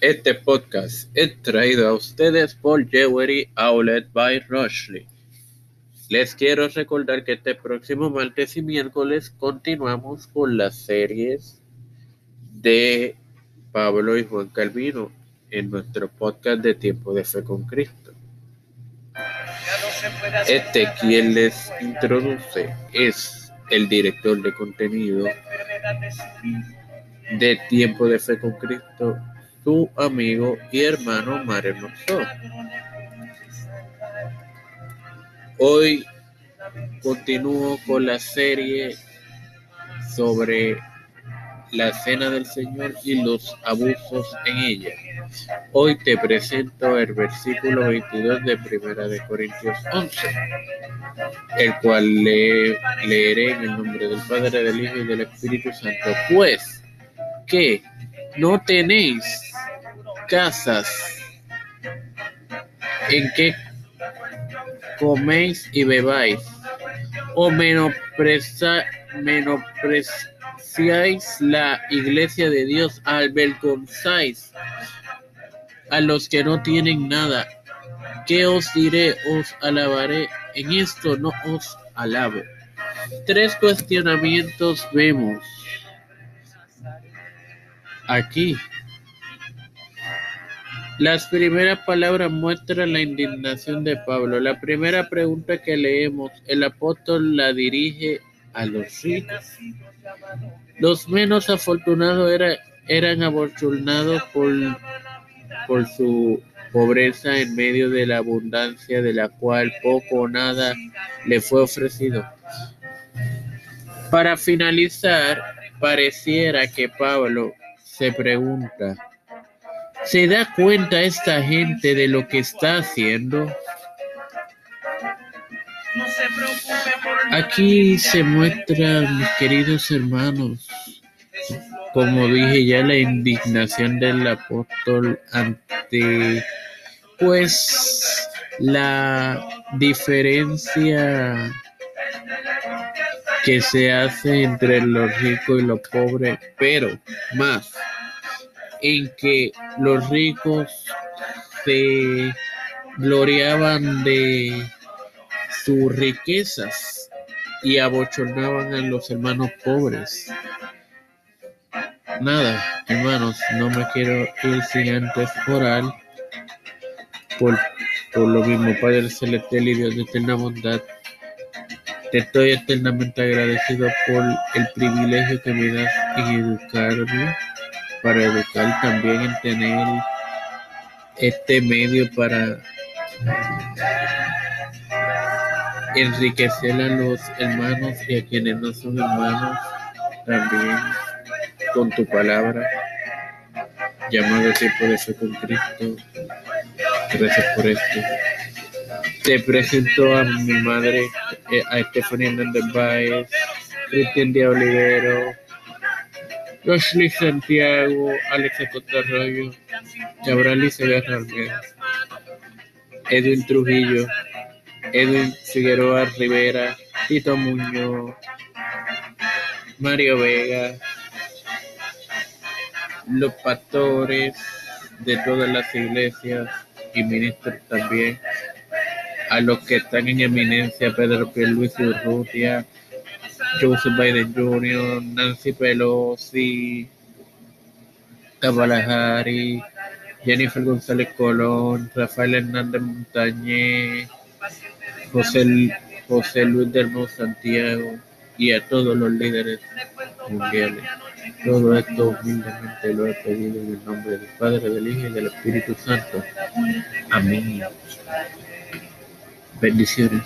Este podcast es traído a ustedes por Jewelry Outlet by Rushley. Les quiero recordar que este próximo martes y miércoles continuamos con las series de Pablo y Juan Calvino en nuestro podcast de Tiempo de Fe con Cristo. Este quien les introduce es el director de contenido de Tiempo de Fe con Cristo, su amigo y hermano Mario Noxó. Hoy continúo con la serie sobre la cena del Señor y los abusos en ella. Hoy te presento el versículo 22 de Primera de Corintios 11, el cual leeré en el nombre del Padre, del Hijo y del Espíritu Santo. Pues que no tenéis casas en que coméis y bebáis, o menospreciáis la iglesia de Dios, avergonzáis a los que no tienen nada. ¿Qué os diré? Os alabaré. En esto no os alabo. Tres cuestionamientos vemos aquí. Las primeras palabras muestran la indignación de Pablo. La primera pregunta que leemos, el apóstol la dirige a los ricos. Los menos afortunados eran abortunados por, por su pobreza en medio de la abundancia de la cual poco o nada le fue ofrecido. Para finalizar, pareciera que Pablo se pregunta, ¿se da cuenta esta gente de lo que está haciendo? Aquí se muestra, mis queridos hermanos, como dije ya, la indignación del apóstol ante, pues, la diferencia que se hace entre los ricos y los pobres, pero más en que los ricos se gloriaban de sus riquezas y abochornaban a los hermanos pobres. Nada, hermanos, no me quiero ir sin antes orar por, por lo mismo, Padre Celestial y Dios de eterna bondad. Te estoy eternamente agradecido por el privilegio que me das en educarme para educar también en tener este medio para enriquecer a los hermanos y a quienes no son hermanos también con tu palabra. Llamado tiempo de fe con Cristo. Gracias por esto. Te presento a mi madre eh, a Estefanía Hernández Baez Cristian de Olivero Joshly Santiago, Alex Cotarroyo, Cabral Segarra Edwin Trujillo, Edwin Figueroa Rivera, Tito Muñoz, Mario Vega, los pastores de todas las iglesias y ministros también, a los que están en eminencia, Pedro Luis Urrutia, Joseph Biden Jr., Nancy Pelosi, Kamala Harris, Jennifer González Colón, Rafael Hernández Montañez, José, José Luis del Santiago y a todos los líderes mundiales. Todo esto humildemente lo he pedido en el nombre del Padre, del Hijo y del Espíritu Santo. Amén. Bendiciones.